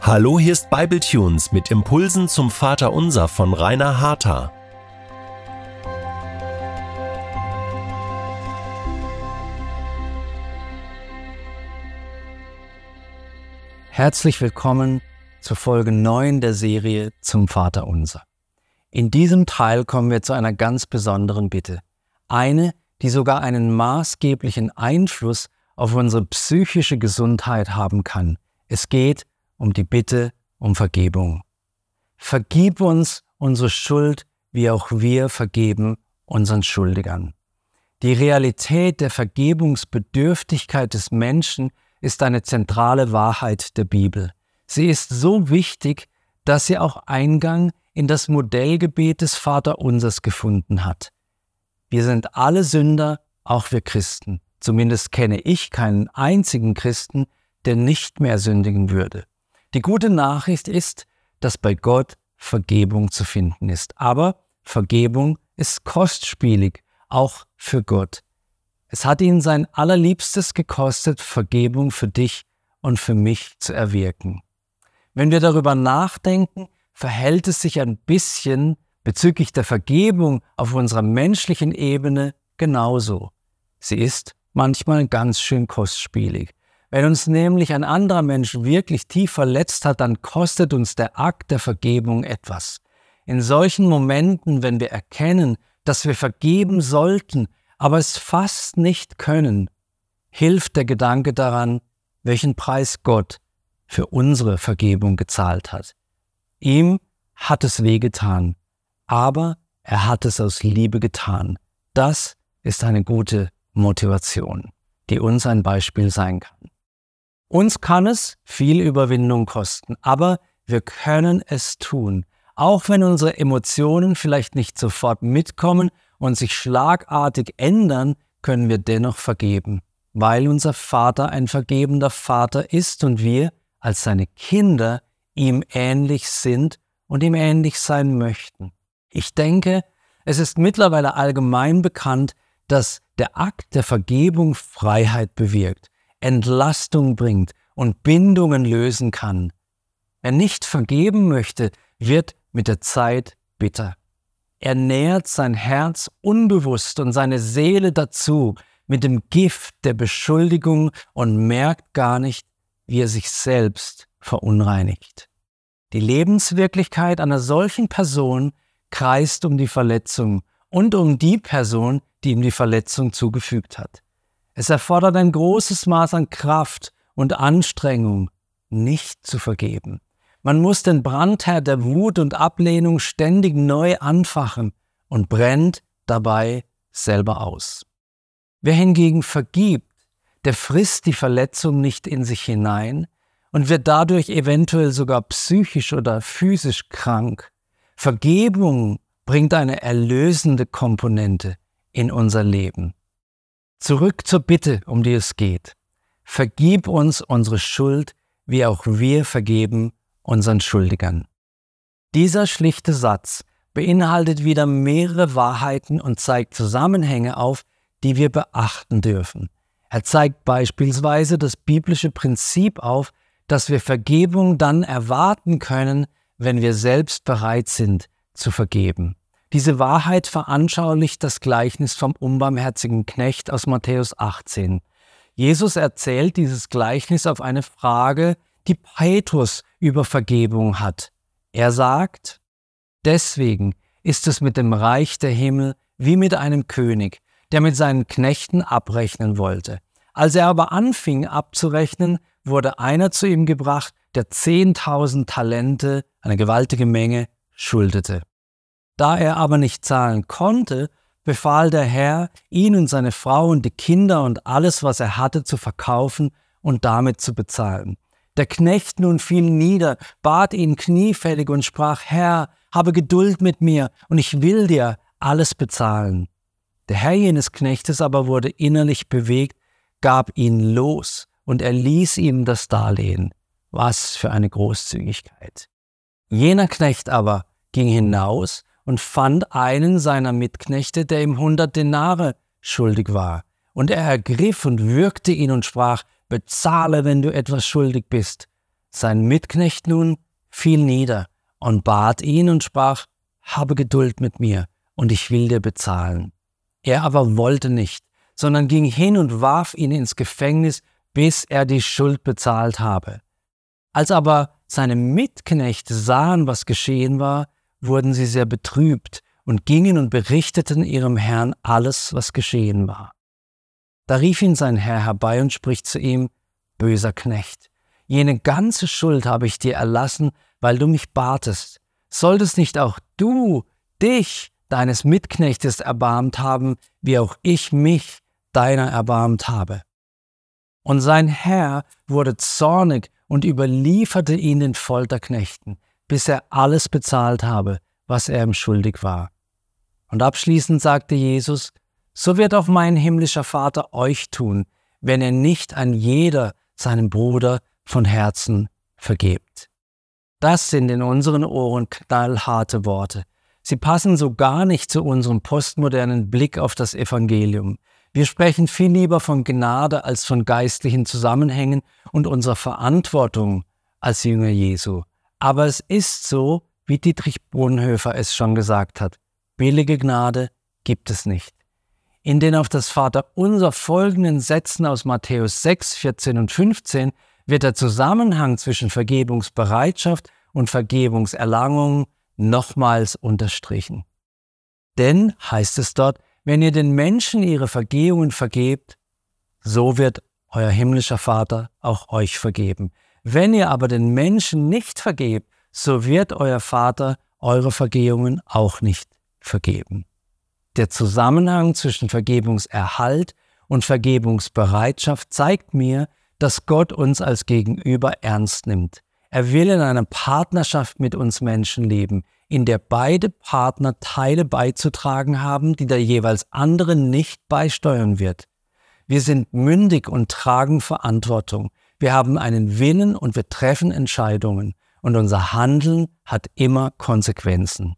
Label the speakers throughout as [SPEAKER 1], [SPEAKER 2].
[SPEAKER 1] Hallo, hier ist Bibletunes mit Impulsen zum Vater Unser von Rainer Harter.
[SPEAKER 2] Herzlich willkommen zur Folge 9 der Serie zum Vater Unser. In diesem Teil kommen wir zu einer ganz besonderen Bitte. Eine, die sogar einen maßgeblichen Einfluss auf unsere psychische Gesundheit haben kann. Es geht um die Bitte um Vergebung. Vergib uns unsere Schuld, wie auch wir vergeben unseren Schuldigern. Die Realität der Vergebungsbedürftigkeit des Menschen ist eine zentrale Wahrheit der Bibel. Sie ist so wichtig, dass sie auch Eingang in das Modellgebet des Vaterunsers gefunden hat. Wir sind alle Sünder, auch wir Christen. Zumindest kenne ich keinen einzigen Christen, der nicht mehr sündigen würde. Die gute Nachricht ist, dass bei Gott Vergebung zu finden ist. Aber Vergebung ist kostspielig, auch für Gott. Es hat ihn sein allerliebstes gekostet, Vergebung für dich und für mich zu erwirken. Wenn wir darüber nachdenken, verhält es sich ein bisschen bezüglich der Vergebung auf unserer menschlichen Ebene genauso. Sie ist manchmal ganz schön kostspielig. Wenn uns nämlich ein anderer Mensch wirklich tief verletzt hat, dann kostet uns der Akt der Vergebung etwas. In solchen Momenten, wenn wir erkennen, dass wir vergeben sollten, aber es fast nicht können, hilft der Gedanke daran, welchen Preis Gott für unsere Vergebung gezahlt hat. Ihm hat es wehgetan, aber er hat es aus Liebe getan. Das ist eine gute Motivation, die uns ein Beispiel sein kann. Uns kann es viel Überwindung kosten, aber wir können es tun. Auch wenn unsere Emotionen vielleicht nicht sofort mitkommen und sich schlagartig ändern, können wir dennoch vergeben, weil unser Vater ein vergebender Vater ist und wir als seine Kinder ihm ähnlich sind und ihm ähnlich sein möchten. Ich denke, es ist mittlerweile allgemein bekannt, dass der Akt der Vergebung Freiheit bewirkt. Entlastung bringt und Bindungen lösen kann. Wer nicht vergeben möchte, wird mit der Zeit bitter. Er nährt sein Herz unbewusst und seine Seele dazu mit dem Gift der Beschuldigung und merkt gar nicht, wie er sich selbst verunreinigt. Die Lebenswirklichkeit einer solchen Person kreist um die Verletzung und um die Person, die ihm die Verletzung zugefügt hat. Es erfordert ein großes Maß an Kraft und Anstrengung, nicht zu vergeben. Man muss den Brandherd der Wut und Ablehnung ständig neu anfachen und brennt dabei selber aus. Wer hingegen vergibt, der frisst die Verletzung nicht in sich hinein und wird dadurch eventuell sogar psychisch oder physisch krank. Vergebung bringt eine erlösende Komponente in unser Leben. Zurück zur Bitte, um die es geht. Vergib uns unsere Schuld, wie auch wir vergeben unseren Schuldigern. Dieser schlichte Satz beinhaltet wieder mehrere Wahrheiten und zeigt Zusammenhänge auf, die wir beachten dürfen. Er zeigt beispielsweise das biblische Prinzip auf, dass wir Vergebung dann erwarten können, wenn wir selbst bereit sind zu vergeben. Diese Wahrheit veranschaulicht das Gleichnis vom unbarmherzigen Knecht aus Matthäus 18. Jesus erzählt dieses Gleichnis auf eine Frage, die Petrus über Vergebung hat. Er sagt, deswegen ist es mit dem Reich der Himmel wie mit einem König, der mit seinen Knechten abrechnen wollte. Als er aber anfing abzurechnen, wurde einer zu ihm gebracht, der zehntausend Talente, eine gewaltige Menge, schuldete. Da er aber nicht zahlen konnte, befahl der Herr, ihn und seine Frau und die Kinder und alles, was er hatte, zu verkaufen und damit zu bezahlen. Der Knecht nun fiel nieder, bat ihn kniefällig und sprach, Herr, habe Geduld mit mir, und ich will dir alles bezahlen. Der Herr jenes Knechtes aber wurde innerlich bewegt, gab ihn los, und er ließ ihm das Darlehen. Was für eine Großzügigkeit. Jener Knecht aber ging hinaus und fand einen seiner Mitknechte, der ihm hundert Denare schuldig war. Und er ergriff und würgte ihn und sprach, bezahle, wenn du etwas schuldig bist. Sein Mitknecht nun fiel nieder und bat ihn und sprach, habe Geduld mit mir, und ich will dir bezahlen. Er aber wollte nicht, sondern ging hin und warf ihn ins Gefängnis, bis er die Schuld bezahlt habe. Als aber seine Mitknechte sahen, was geschehen war, wurden sie sehr betrübt und gingen und berichteten ihrem Herrn alles, was geschehen war. Da rief ihn sein Herr herbei und spricht zu ihm, Böser Knecht, jene ganze Schuld habe ich dir erlassen, weil du mich batest. Solltest nicht auch du dich deines Mitknechtes erbarmt haben, wie auch ich mich deiner erbarmt habe. Und sein Herr wurde zornig und überlieferte ihn den Folterknechten, bis er alles bezahlt habe, was er ihm schuldig war. Und abschließend sagte Jesus, so wird auch mein himmlischer Vater euch tun, wenn er nicht an jeder seinem Bruder von Herzen vergebt. Das sind in unseren Ohren knallharte Worte, Sie passen so gar nicht zu unserem postmodernen Blick auf das Evangelium. Wir sprechen viel lieber von Gnade als von geistlichen Zusammenhängen und unserer Verantwortung als Jünger Jesu. Aber es ist so, wie Dietrich Bonhoeffer es schon gesagt hat. Billige Gnade gibt es nicht. In den auf das Vaterunser folgenden Sätzen aus Matthäus 6, 14 und 15 wird der Zusammenhang zwischen Vergebungsbereitschaft und Vergebungserlangung nochmals unterstrichen. Denn, heißt es dort, wenn ihr den Menschen ihre Vergehungen vergebt, so wird euer himmlischer Vater auch euch vergeben. Wenn ihr aber den Menschen nicht vergebt, so wird euer Vater eure Vergehungen auch nicht vergeben. Der Zusammenhang zwischen Vergebungserhalt und Vergebungsbereitschaft zeigt mir, dass Gott uns als Gegenüber ernst nimmt. Er will in einer Partnerschaft mit uns Menschen leben, in der beide Partner Teile beizutragen haben, die der jeweils andere nicht beisteuern wird. Wir sind mündig und tragen Verantwortung. Wir haben einen Willen und wir treffen Entscheidungen. Und unser Handeln hat immer Konsequenzen.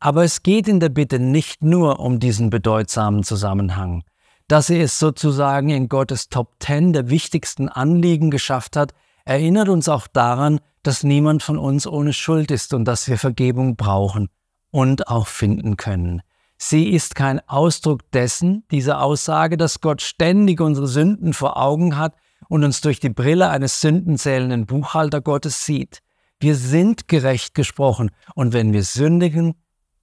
[SPEAKER 2] Aber es geht in der Bitte nicht nur um diesen bedeutsamen Zusammenhang. Dass er es sozusagen in Gottes Top Ten der wichtigsten Anliegen geschafft hat, erinnert uns auch daran, dass niemand von uns ohne Schuld ist und dass wir Vergebung brauchen und auch finden können. Sie ist kein Ausdruck dessen, diese Aussage, dass Gott ständig unsere Sünden vor Augen hat und uns durch die Brille eines sündenzählenden Buchhalter Gottes sieht. Wir sind gerecht gesprochen und wenn wir sündigen,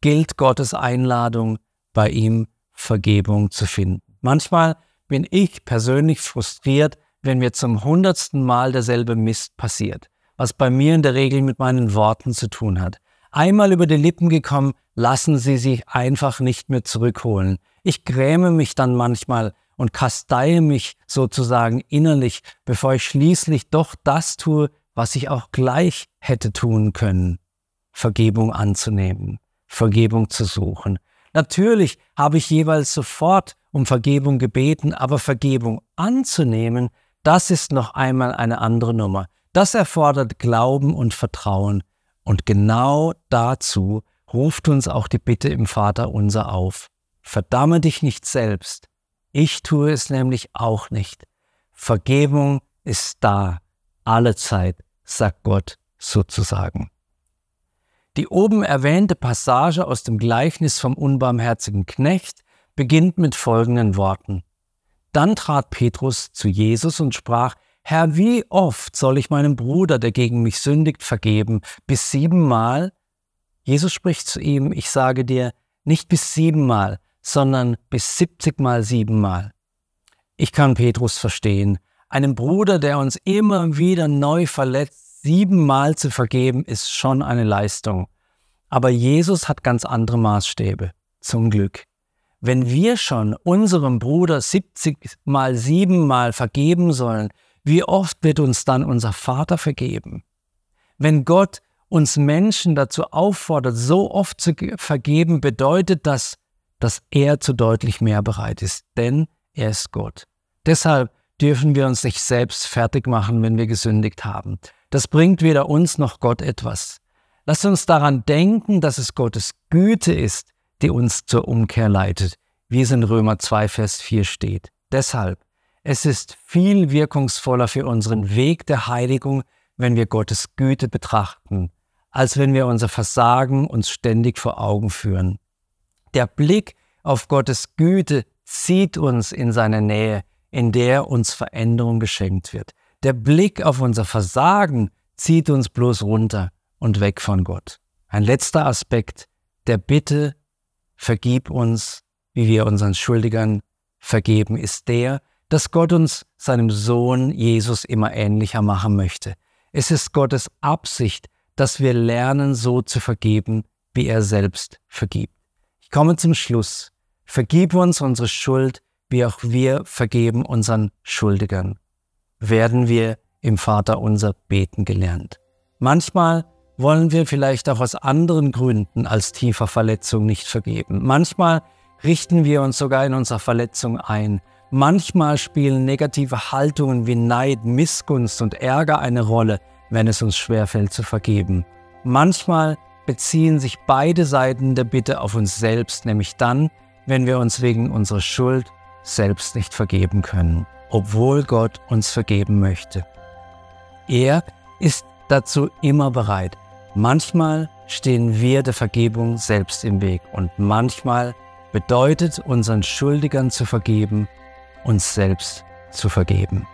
[SPEAKER 2] gilt Gottes Einladung, bei ihm Vergebung zu finden. Manchmal bin ich persönlich frustriert, wenn mir zum hundertsten Mal derselbe Mist passiert, was bei mir in der Regel mit meinen Worten zu tun hat. Einmal über die Lippen gekommen, lassen sie sich einfach nicht mehr zurückholen. Ich gräme mich dann manchmal und kasteie mich sozusagen innerlich, bevor ich schließlich doch das tue, was ich auch gleich hätte tun können. Vergebung anzunehmen, Vergebung zu suchen. Natürlich habe ich jeweils sofort um Vergebung gebeten, aber Vergebung anzunehmen, das ist noch einmal eine andere Nummer. Das erfordert Glauben und Vertrauen. Und genau dazu ruft uns auch die Bitte im Vater unser auf. Verdamme dich nicht selbst. Ich tue es nämlich auch nicht. Vergebung ist da, alle Zeit, sagt Gott sozusagen. Die oben erwähnte Passage aus dem Gleichnis vom unbarmherzigen Knecht beginnt mit folgenden Worten. Dann trat Petrus zu Jesus und sprach, Herr, wie oft soll ich meinem Bruder, der gegen mich sündigt, vergeben? Bis siebenmal? Jesus spricht zu ihm, ich sage dir, nicht bis siebenmal, sondern bis siebzigmal siebenmal. Ich kann Petrus verstehen. Einem Bruder, der uns immer wieder neu verletzt, siebenmal zu vergeben, ist schon eine Leistung. Aber Jesus hat ganz andere Maßstäbe. Zum Glück. Wenn wir schon unserem Bruder 70 mal 7 mal vergeben sollen, wie oft wird uns dann unser Vater vergeben? Wenn Gott uns Menschen dazu auffordert, so oft zu vergeben, bedeutet das, dass er zu deutlich mehr bereit ist, denn er ist Gott. Deshalb dürfen wir uns nicht selbst fertig machen, wenn wir gesündigt haben. Das bringt weder uns noch Gott etwas. Lasst uns daran denken, dass es Gottes Güte ist, die uns zur Umkehr leitet, wie es in Römer 2, Vers 4 steht. Deshalb, Es ist viel wirkungsvoller für unseren Weg der Heiligung, wenn wir Gottes Güte betrachten, als wenn wir unser Versagen uns ständig vor Augen führen. Der Blick auf Gottes Güte zieht uns in seine Nähe, in der uns Veränderung geschenkt wird. Der Blick auf unser Versagen zieht uns bloß runter und weg von Gott. Ein letzter Aspekt der Bitte, vergib uns, wie wir unseren Schuldigern vergeben, ist der, dass Gott uns seinem Sohn Jesus immer ähnlicher machen möchte. Es ist Gottes Absicht, dass wir lernen, so zu vergeben, wie er selbst vergibt. Ich komme zum Schluss. Vergib uns unsere Schuld, wie auch wir vergeben unseren Schuldigern. Werden wir im Vater unser beten gelernt. Manchmal wollen wir vielleicht auch aus anderen Gründen als tiefer Verletzung nicht vergeben. Manchmal richten wir uns sogar in unserer Verletzung ein. Manchmal spielen negative Haltungen wie Neid, Missgunst und Ärger eine Rolle, wenn es uns schwerfällt zu vergeben. Manchmal beziehen sich beide Seiten der Bitte auf uns selbst, nämlich dann, wenn wir uns wegen unserer Schuld selbst nicht vergeben können, obwohl Gott uns vergeben möchte. Er ist dazu immer bereit. Manchmal stehen wir der Vergebung selbst im Weg und manchmal bedeutet unseren Schuldigern zu vergeben, uns selbst zu vergeben.